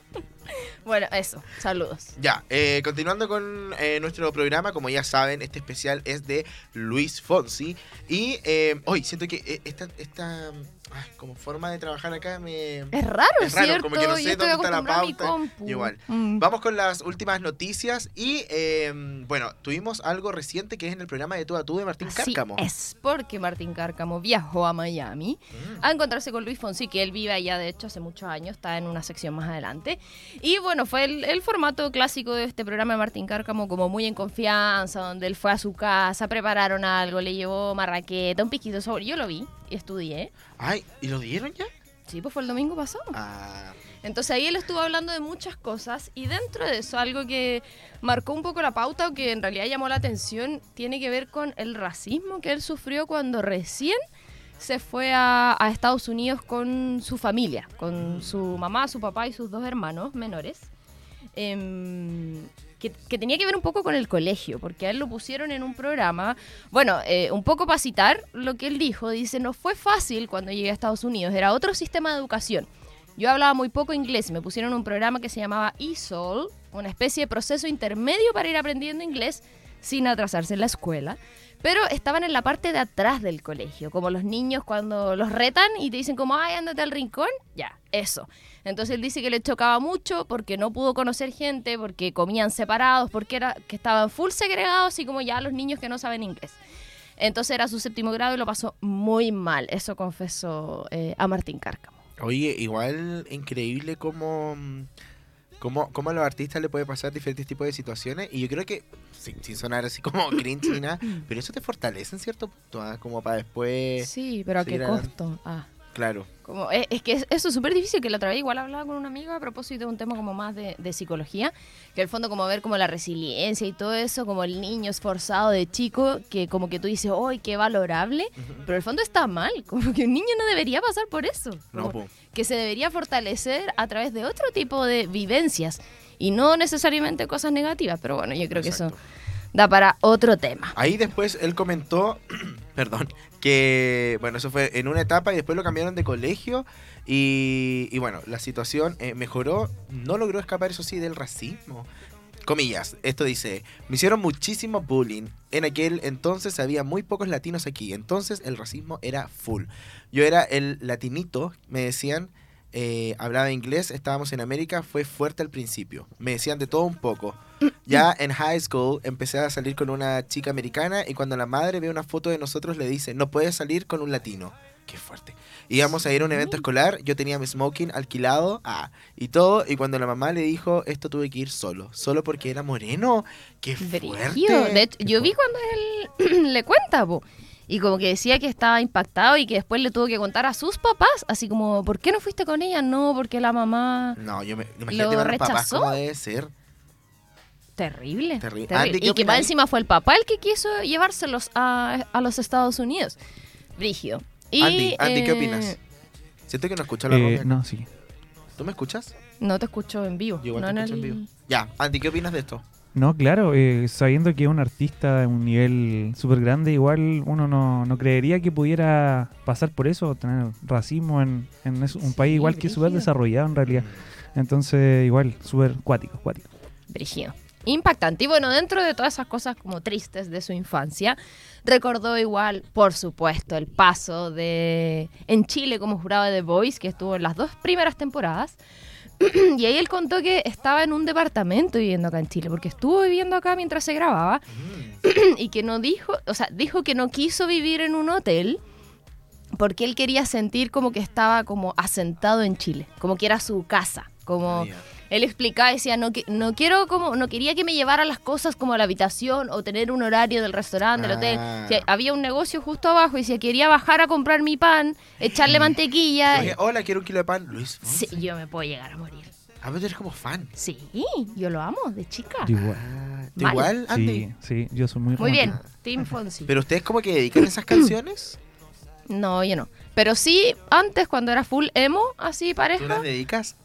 bueno, eso, saludos. Ya, eh, continuando con eh, nuestro programa, como ya saben, este especial es de Luis Fonsi. Y eh, hoy siento que eh, esta, esta ah, como forma de trabajar acá me... Es raro, Es raro, ¿cierto? como que no sé dónde está la pauta. Igual. Mm. Vamos con las últimas noticias y eh, bueno, tuvimos algo reciente que es en el programa de Tú a Tú de Martín Así Cárcamo. es, porque Martín Cárcamo viajó a Miami Mm. a encontrarse con Luis Fonsi, que él vive allá, de hecho, hace muchos años, está en una sección más adelante. Y bueno, fue el, el formato clásico de este programa de Martín Cárcamo, como muy en confianza, donde él fue a su casa, prepararon algo, le llevó marraqueta, un piquito sobre. Yo lo vi y estudié. Ay, ¿y lo dieron ya? Sí, pues fue el domingo pasado. Ah, Entonces ahí él estuvo hablando de muchas cosas y dentro de eso algo que marcó un poco la pauta o que en realidad llamó la atención tiene que ver con el racismo que él sufrió cuando recién se fue a, a Estados Unidos con su familia, con su mamá, su papá y sus dos hermanos menores. Em, que, tenía que ver un poco con el colegio, porque a él lo pusieron en un programa, bueno, eh, un poco para citar lo que él dijo, dice, no fue fácil cuando llegué a Estados Unidos, era otro sistema de educación. Yo hablaba muy poco inglés me pusieron un programa que se llamaba ESOL, una especie de proceso intermedio para ir aprendiendo inglés sin atrasarse en la escuela. Pero estaban en la parte de atrás del colegio, como los niños cuando los retan y te dicen como, ay, ándate al rincón, ya, eso. Entonces él dice que le chocaba mucho porque no pudo conocer gente, porque comían separados, porque era que estaban full segregados y como ya los niños que no saben inglés. Entonces era su séptimo grado y lo pasó muy mal, eso confesó eh, a Martín Cárcamo. Oye, igual increíble cómo, cómo, cómo a los artistas le puede pasar diferentes tipos de situaciones. Y yo creo que, sin, sin sonar así como cringe ni nada, pero eso te fortalece en cierto punto, ¿ah? como para después... Sí, pero a qué costo. Ah. Claro. Como, es, es que es- eso es súper difícil, que la otra vez igual hablaba con una amiga a propósito de un tema como más de, de psicología, que el fondo como ver como la resiliencia y todo eso, como el niño esforzado de chico, que como que tú dices, ¡ay, qué valorable! Pero el fondo está mal, como que un niño no debería pasar por eso. No, po. que se debería fortalecer a través de otro tipo de vivencias y no necesariamente cosas negativas, pero bueno, yo creo que Exacto. eso da para otro tema. Ahí después él comentó, perdón, que bueno, eso fue en una etapa y después lo cambiaron de colegio y, bueno, la situación eh, mejoró, no logró escapar eso sí del racismo. Comillas, esto dice, me hicieron muchísimo bullying. En aquel entonces había muy pocos latinos aquí, entonces el racismo era full. Yo era el latinito, me decían, eh, hablaba inglés, estábamos en América, fue fuerte al principio. Me decían de todo un poco. Ya en high school empecé a salir con una chica americana y cuando la madre ve una foto de nosotros le dice, no puedes salir con un latino. Qué fuerte. Íbamos a ir a un evento escolar, yo tenía mi smoking alquilado ah, y todo, y cuando la mamá le dijo, esto tuve que ir solo, solo porque era moreno. Qué fuerte. De hecho, yo vi cuando él le cuenta, po, y como que decía que estaba impactado y que después le tuvo que contar a sus papás, así como, ¿por qué no fuiste con ella? No, porque la mamá... No, yo me imagínate ¿Lo los papás rechazó? cómo debe ser. Terrible. Terrible. terrible. Andy, ¿qué Y que más encima fue el papá el que quiso llevárselos a, a los Estados Unidos. Brígido. Y, Andy, Andy, ¿qué eh, opinas? Siento que no escucha la Eh, no, sí. ¿Tú me escuchas? No te escucho en vivo. Yo igual no te en escucho en el- vivo. Ya, Andy, ¿qué opinas de esto? No, claro, eh, sabiendo que es un artista de un nivel súper grande, igual uno no, no creería que pudiera pasar por eso, tener racismo en, en un Sí, país igual que súper desarrollado en realidad. Entonces, igual, súper cuático, cuático. Brígido. Impactante. Y bueno, dentro de todas esas cosas como tristes de su infancia, recordó igual, por supuesto, el paso de en Chile como jurado de The Voice, que estuvo en las dos primeras temporadas. y ahí él contó que estaba en un departamento viviendo acá en Chile, porque estuvo viviendo acá mientras se grababa, y que no dijo, o sea, dijo que no quiso vivir en un hotel porque él quería sentir como que estaba como asentado en Chile, como que era su casa, como Ah. Él explicaba, decía, no, que- no quiero como, no quería que me llevara las cosas como a la habitación o tener un horario del restaurante, del hotel. Ah. Había un negocio justo abajo y decía, quería bajar a comprar mi pan, echarle mantequilla. Oye, hola, quiero un kilo de pan. Luis. Sí, yo me puedo llegar a morir. A ver, eres como fan. Sí, yo lo amo de chica. Igual. Ah, ¿tú Mal. igual, Andy? Sí, sí, yo soy muy Muy bien. Team Fonsi. ¿Pero ustedes como que dedican esas canciones? No, yo no. Pero sí, antes cuando era full emo, así ¿Tú las pareja. dedicas?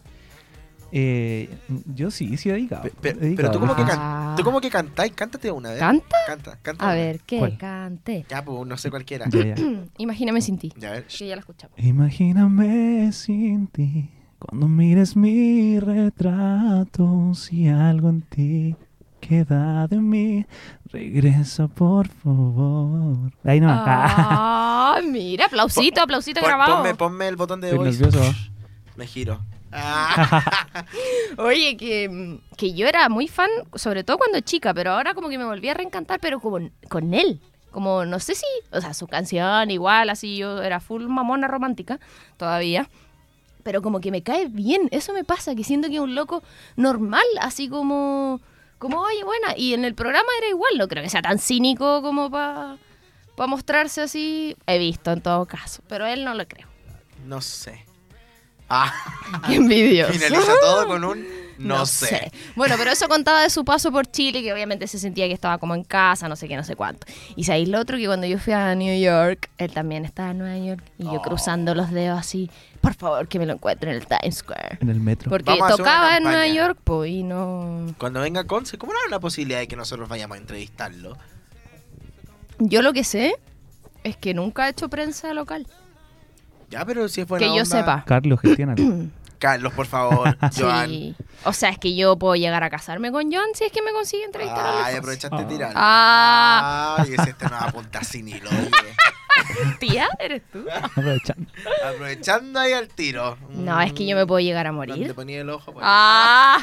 Eh, yo sí, sí he dedicado. Pe- pe- he pero tú como que, Ah. can- tú como que cantáis, cántate una vez. ¿Canta? Canta, canta. A una. ver, que ¿Cuál? cante. Ya, pues no sé cualquiera. Ya, ya. Imagíname sin ti. Ya, a ver. Que ya la escuchamos. Imagíname sin ti, cuando mires mi retrato, si algo en ti queda de mí, regresa por favor. Ahí no. Ah, mira, aplausito, aplausito Pon- grabado. ponme, ponme el botón de Estoy voice. nervioso. Me giro. Oye, que, que yo era muy fan, sobre todo cuando chica, pero ahora como que me volví a reencantar, pero como con él. Como, no sé si, o sea, su canción igual, así yo era full mamona romántica todavía. Pero como que me cae bien, eso me pasa, que siento que es un loco normal, así como, como, oye, buena. Y en el programa era igual, no creo que sea tan cínico como para mostrarse así. He visto en todo caso, pero él no lo creo. no sé. Ah, Qué envidioso. finaliza todo con un no, sé. Bueno, pero eso contaba de su paso por Chile, que obviamente se sentía que estaba como en casa, no sé qué, no sé cuánto. Y sabéis lo otro, que cuando yo fui a New York, él también estaba en Nueva York, y yo Oh. cruzando los dedos así, por favor, que me lo encuentre en el Times Square. En el metro. Porque Vamos tocaba en Nueva. York, pues, y no... Cuando venga Conce, ¿cómo no hay una posibilidad de que nosotros vayamos a entrevistarlo? Yo lo que sé es que nunca ha hecho prensa local. Ya, pero si es buena que yo onda- sepa. Carlos, gestiónalo. Carlos, por favor. Joan. Sí. O sea, es que yo puedo llegar a casarme con John si es que me consigue entrevistar a Ay, Luis aprovechaste de Ah. tirar. Ah. Ay, ese este no va a apuntar sin hilo. oye. Tía, ¿eres tú? Aprovechando. Aprovechando ahí al tiro. No, es que yo me puedo llegar a ¿Dónde morir. te ponía el ojo? pues. Ah,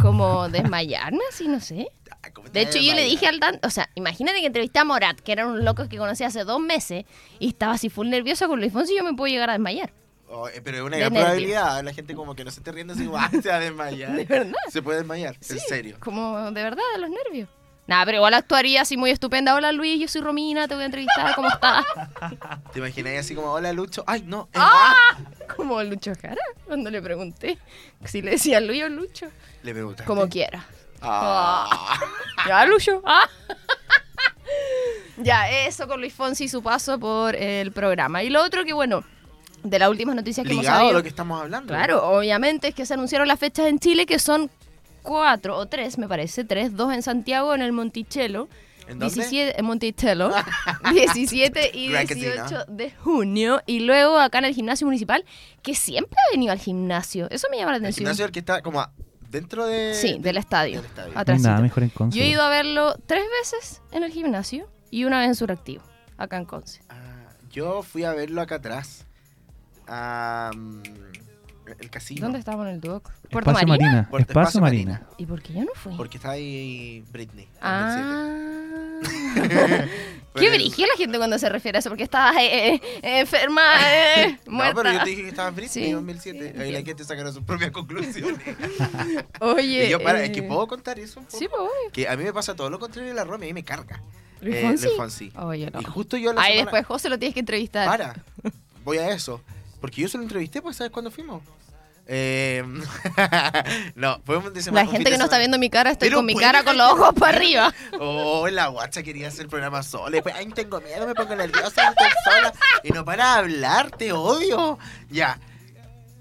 como desmayarme, así, no sé. Ay, ¿cómo te De hecho, yo le dije al Dan, o sea, imagínate que entrevisté a Morat, que era un loco que conocí hace dos meses, y estaba así full nerviosa con Luis Fonsi, y yo me puedo llegar a desmayar. Oh, eh, pero es una De gran nervio. probabilidad. La gente como que no se esté riendo así, "Guau, se va a desmayar. ¿De verdad? Se puede desmayar, en Sí, serio. Como de verdad, de los nervios. Nada, pero igual actuaría así muy estupenda. Hola Luis, yo soy Romina, te voy a entrevistar, ¿cómo estás? ¿Te imagináis así como, hola Lucho? Ay, no, ¡Ah! Como Lucho Jara, cuando le pregunté si le decía Luis o Lucho. Le preguntaste. Como quiera. Ah. Ya, Lucho. Ah. ya, eso con Luis Fonsi y su paso por el programa. Y lo otro que, bueno, de las últimas noticias que hemos Ligado a sabido. lo que estamos hablando. Claro, obviamente es que se anunciaron las fechas en Chile que son cuatro o tres, me parece, tres, dos en Santiago, en el Monticello. ¿En dónde? 17, en Monticello, 17 y Gran casino. 18 de junio. Y luego acá en el gimnasio municipal, que siempre ha venido al gimnasio. Eso me llama la El atención. gimnasio el que está como a- dentro de... Sí, del estadio. del nada mejor en Conce. Yo he ido a verlo tres veces en el gimnasio y una vez en Suractivo, acá en Conce. Ah, yo fui a verlo acá atrás. Ah, mm, el casino. ¿Dónde estábamos en el Duoc? ¿Puerto Espacio Marina? Marina. Puerto Espacio Espacio Marina. Marina. ¿Y por qué yo no fui? Porque está ahí Britney. Ah. el 7. Qué Pero- brillo la gente cuando se refiere a eso, porque estabas eh, eh, eh, enferma, eh, No, muerta. pero yo te dije que estaba en Britney Sí, en 2007. sí, Ahí la gente sacaron sus propias conclusiones. Oye. Y yo, para, es eh, que puedo contar eso un poco. Sí, pues. Que a mí me pasa todo lo contrario de la Romy, a mí me carga. Luis Eh, Fonsi. Luis Fonsi. Oye, no. Y justo yo la Ahí semana- después José lo tienes que entrevistar. Para, voy a eso. Porque yo se lo entrevisté, pues, ¿sabes cuándo fuimos? Eh, no, fue un de semana- La gente que no está viendo mi cara, estoy con mi puede cara con los ojos para arriba. Oh, la guacha quería hacer el programa sola. Después, ay, tengo miedo, me pongo nerviosa, estoy sola. Y no para hablar, te odio. Ya.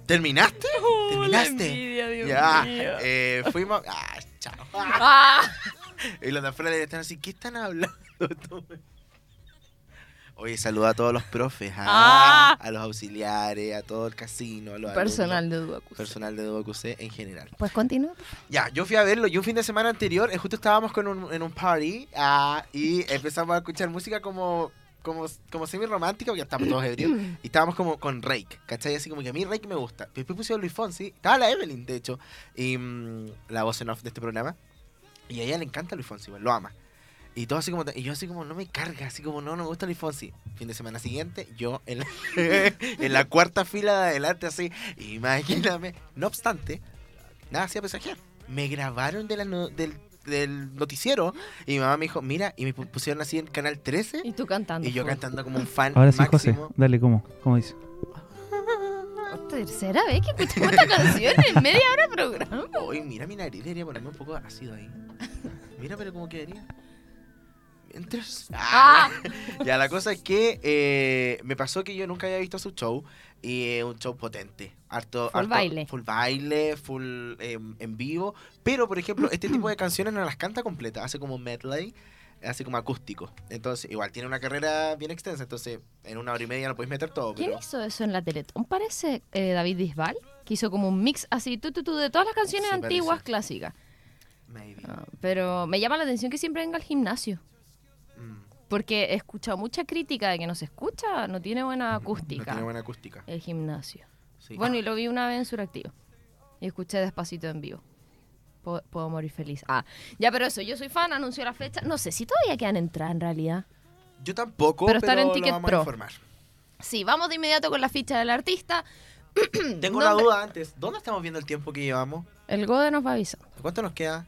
¿Terminaste? ¿Terminaste? ya. Eh, fuimos. Ah, chao. Ah, Y los de afuera le están así, ¿qué están hablando? Oye, saluda a todos los profes, ah, Ah. a los auxiliares, a todo el casino, a los personal alumnos, de Duacus. personal de DOQC en general. Pues continúa. Ya, yo fui a verlo y un fin de semana anterior, eh, justo estábamos con un, en un party ah, y empezamos a escuchar música como, como, como semi-romántica, porque estábamos todos ebrios, y estábamos como con Rake, ¿cachai? Así como que a mí Rake me gusta. Después pusieron Luis Fonsi, estaba la Evelyn, de hecho, y mm, la voz en off de este programa, y a ella le encanta Luis Fonsi, bueno, lo ama. Y todo así como, y yo así como, no me carga, así como, no, no me gusta Luis Fonsi. Fin de semana siguiente, yo en la, en la cuarta fila de adelante, así, imagíname. No obstante, nada hacía presagiar. Me grabaron de la no- del, del noticiero y mi mamá me dijo, mira, y me pu- pusieron así en Canal 13 Y tú cantando. y yo cantando como un fan Ahora sí, José. máximo. Dale, ¿cómo? ¿Cómo dice? Tercera vez que escuchamos esta canción en media hora de programa. Uy, mira mi nariz, debería ponerme un poco ácido ahí. Mira, pero cómo quedaría. Ah. Ya, la cosa es que eh, me pasó que yo nunca había visto su show y es un show potente. Harto, Full harto- baile. Full baile, full eh, en vivo. Pero, por ejemplo, este tipo de canciones no las canta completa. Hace como medley, hace como acústico. Entonces, igual tiene una carrera bien extensa. Entonces, en una hora y media no puedes meter todo. ¿Quién Pero hizo eso en la Teletón? Parece eh, David Bisbal, que hizo como un mix así, tú, tú, tú, de todas las canciones Sí, antiguas parece. clásicas. maybe. Ah, pero me llama la atención que siempre venga al gimnasio. Porque he escuchado mucha crítica de que no se escucha, no tiene buena no acústica tiene buena acústica. el gimnasio. Sí. Bueno, y lo vi una vez en Suractivo. Y escuché despacito en vivo. Puedo, puedo morir feliz. Ah, ya, pero eso, yo soy fan, anunció la fecha. No sé si todavía quedan entradas en realidad. Yo tampoco, Pero pero, están en Ticket vamos Pro. a informar. Sí, vamos de inmediato con la ficha del artista. Tengo una ¿Dónde- duda antes. ¿Dónde estamos viendo el tiempo que llevamos? El Gode nos va avisando. ¿Cuánto nos queda?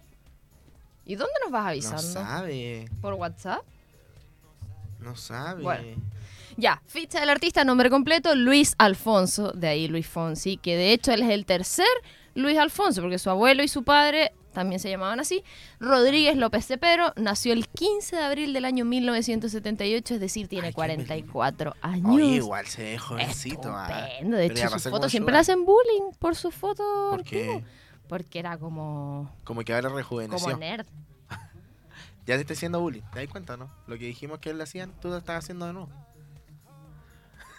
¿Y dónde nos vas No avisando? sabe. ¿Por WhatsApp? No sabe. Bueno. Ya, ficha del artista, nombre completo, Luis Alfonso, de ahí Luis Fonsi, que de hecho él es el tercer Luis Alfonso, porque su abuelo y su padre también se llamaban así. Rodríguez López Cepero nació el 15 de abril del año 1978, es decir, tiene Ay, qué 44 años. Oye, igual se ve jovencito. ah. De hecho sus fotos como siempre le hacen bullying por sus fotos. ¿Por qué? Porque era como, Como que ahora como rejuveneció. nerd. Ya te está haciendo bullying. ¿Te das cuenta, no? Lo que dijimos que él le hacían, tú lo estás haciendo de nuevo.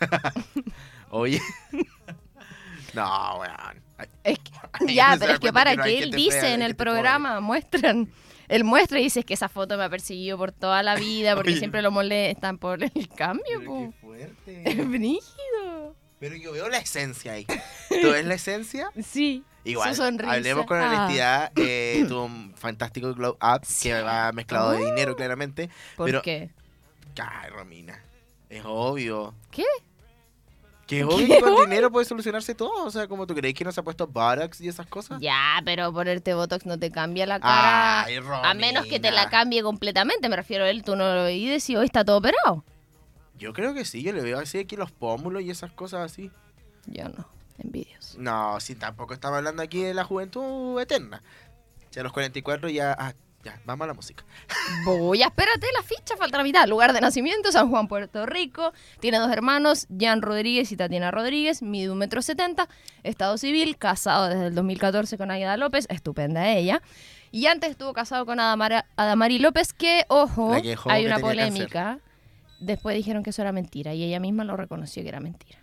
Oye. no, weón. Es que- ya, pero es que para que no que él dice fea, en el gente pobre. programa, muestran, él muestra y dice que esa foto me ha perseguido por toda la vida porque Oye. siempre lo molestan por el cambio. pero qué fuerte. Es brígido. Pero yo veo la esencia ahí. ¿Tú ves la esencia? Sí. Igual, hablemos con Ah. honestidad. Eh, tuvo un fantástico glow up Sí. que va mezclado de dinero, claramente. ¿Por Pero- qué? Ay, Romina. Es obvio. ¿Qué? Que obvio que con dinero puede solucionarse todo. O sea, como tú crees que no se ha puesto Botox y esas cosas. Ya, pero ponerte Botox no te cambia la cara. Ay, a menos que te la Romina. cambie completamente. Me refiero a él, tú no lo veís y hoy está todo operado. Yo creo que sí, yo le veo así aquí los pómulos y esas cosas así. Yo no, envidios. No, si tampoco estamos hablando aquí de la juventud eterna. Ya a los 44 ya... Ah, ya, vamos a la música. Voy, espérate, la ficha, falta la mitad. Lugar de nacimiento, San Juan, Puerto Rico. Tiene dos hermanos, Jan Rodríguez y Tatiana Rodríguez. Mide un metro setenta. Estado civil, casado desde el 2014 con Aida López. Estupenda ella. Y antes estuvo casado con Adamara- Adamari López, que, ojo, hay que una polémica. Después dijeron que eso era mentira y ella misma lo reconoció que era mentira.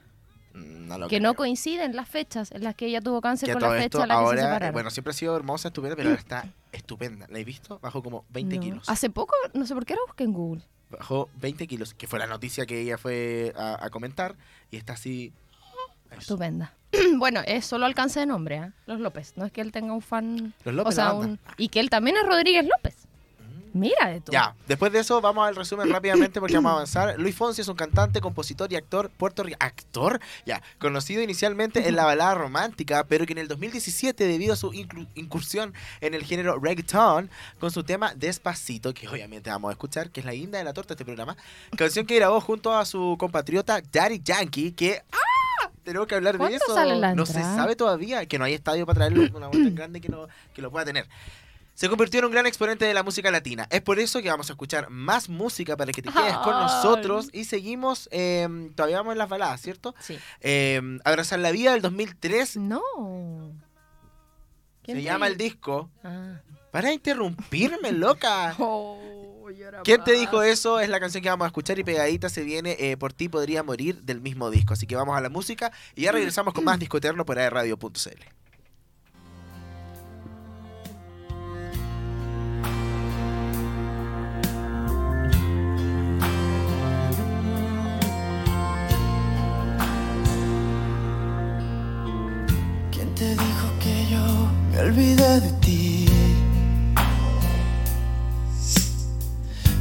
Mm, No que creo. no coinciden las fechas en las que ella tuvo cáncer Que con la fecha esto en la que se ahora, separaron. bueno, siempre ha sido hermosa, estupenda, pero ahora está estupenda. ¿La he visto? Bajó como 20 No. kilos. Hace poco, no sé por qué ahora busqué en Google. Bajó 20 kilos, que fue la noticia que ella fue a, a comentar. Y está así... Eso. Estupenda. bueno, es solo alcance de nombre, ¿ah? Los López. No es que él tenga un fan. Los López, o sea, la un- Y que él también es Rodríguez López. Mira de todo. Ya, después de eso vamos al resumen rápidamente porque vamos a avanzar. Luis Fonsi es un cantante, compositor y actor puertorriqueño. ¿Actor? Ya, conocido inicialmente en la balada romántica, pero que en el 2017, debido a su incursión en el género reggaeton, con su tema Despacito, que obviamente vamos a escuchar, que es la guinda de la torta de este programa, canción que grabó junto a su compatriota Daddy Yankee, que... ¡Ah! Tenemos que hablar de ¿Cuánto eso. sale la no se entrada? sabe todavía, que no hay estadio para traerlo una tan grande que lo, que lo pueda tener. Se convirtió en un gran exponente de la música latina. Es por eso que vamos a escuchar más música para que te quedes con nosotros. Y seguimos, eh, todavía vamos en las baladas, ¿cierto? Sí. Eh, Abrazar la vida del 2003. No. ¿Quién Se llama el disco. Ah. Para interrumpirme, loca. Oh, ¿Quién te dijo eso? Es la canción que vamos a escuchar y pegadita se viene eh, Por ti podría morir del mismo disco. Así que vamos a la música y ya regresamos con más Disco Eterno por radio.cl. olvidé de ti?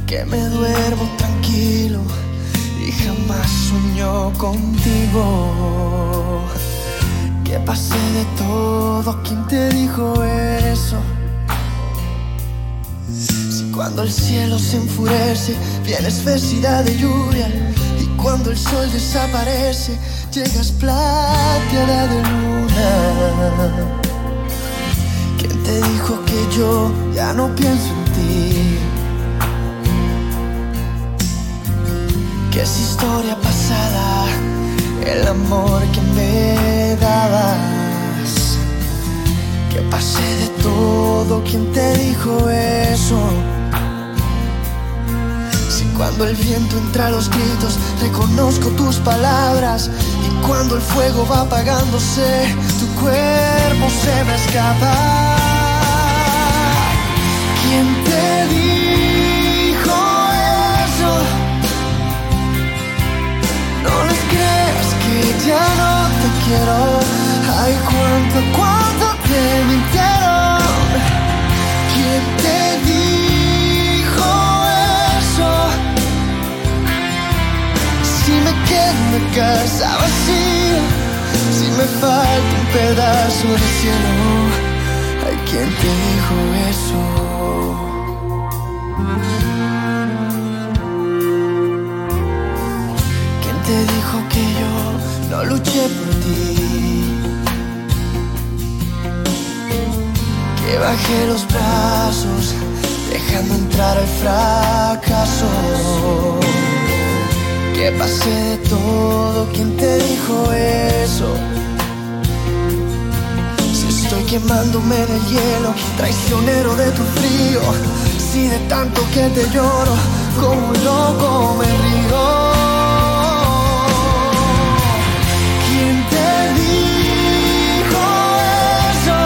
Que me duermo tranquilo y jamás sueño contigo. Que pasé de todo, ¿quién te dijo eso? Si cuando el cielo se enfurece, viene espesidad de lluvia. Y cuando el sol desaparece, llegas plateada de luna. ¿Quién te dijo que yo ya no pienso en ti? Que es historia pasada el amor que me dabas. Que pasé de todo, ¿quién te dijo eso? Si cuando el viento entra a los gritos, reconozco tus palabras. Y cuando el fuego va apagándose, tu cuerpo se me escapa. Casa vacía, si me falta un pedazo de cielo. ¿Quién te dijo eso? ¿Quién te dijo que yo no luché por ti? Que bajé los brazos, dejando entrar el fracaso. Que pasé de todo, ¿quién te dijo eso? Quemándome en el hielo, traicionero de tu frío. Si de tanto que te lloro, como un loco me río. ¿Quién te dijo eso?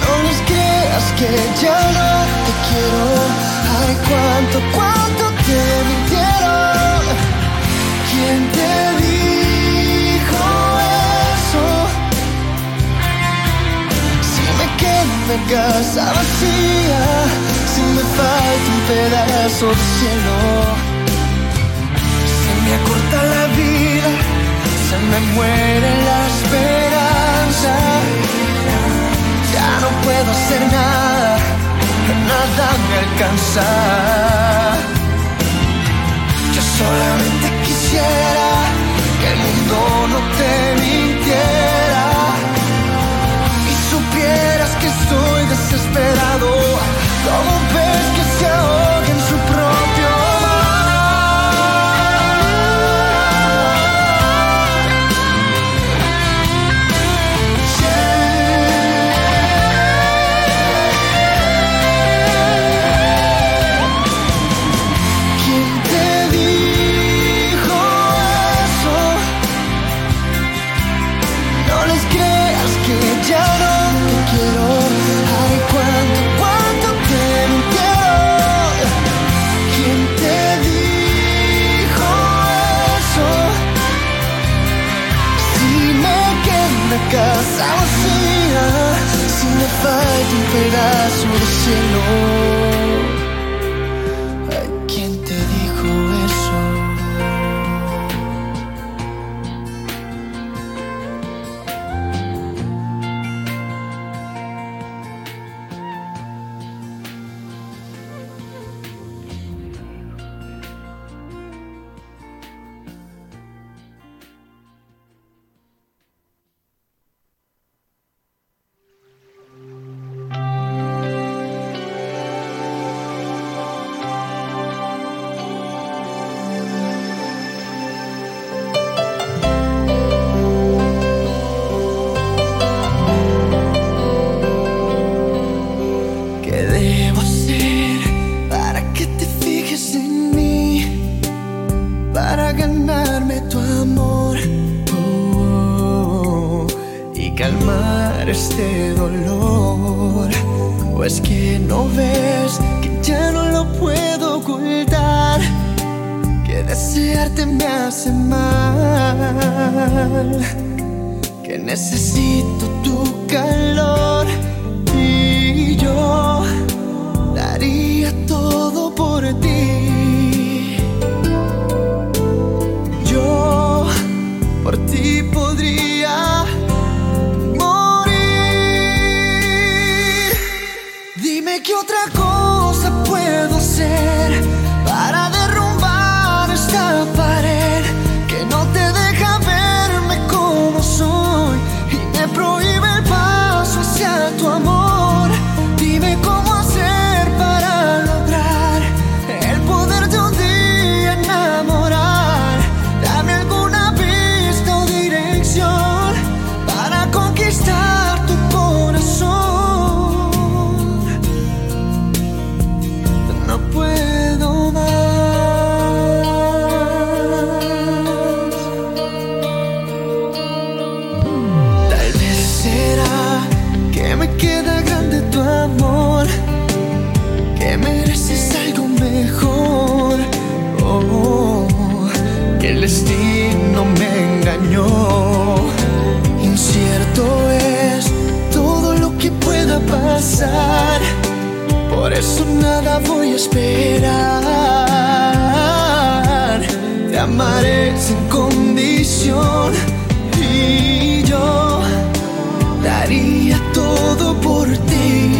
No les creas que ya no te quiero. Ay, cuánto, cuánto te mintieron. ¿Quién te dijo la casa vacía, si me falta un pedazo de cielo, se me acorta la muere la esperanza. Ya no puedo hacer nada, nada me alcanza. Yo solamente quisiera que el mundo no te mintiera que estoy desesperado es que no ves que ya no lo puedo ocultar? Que desearte me hace mal que necesito tu calor y yo daría todo por ti. Yo por ti podría Qué otra cosa voy a esperar. Te amaré sin condición y yo daría todo por ti.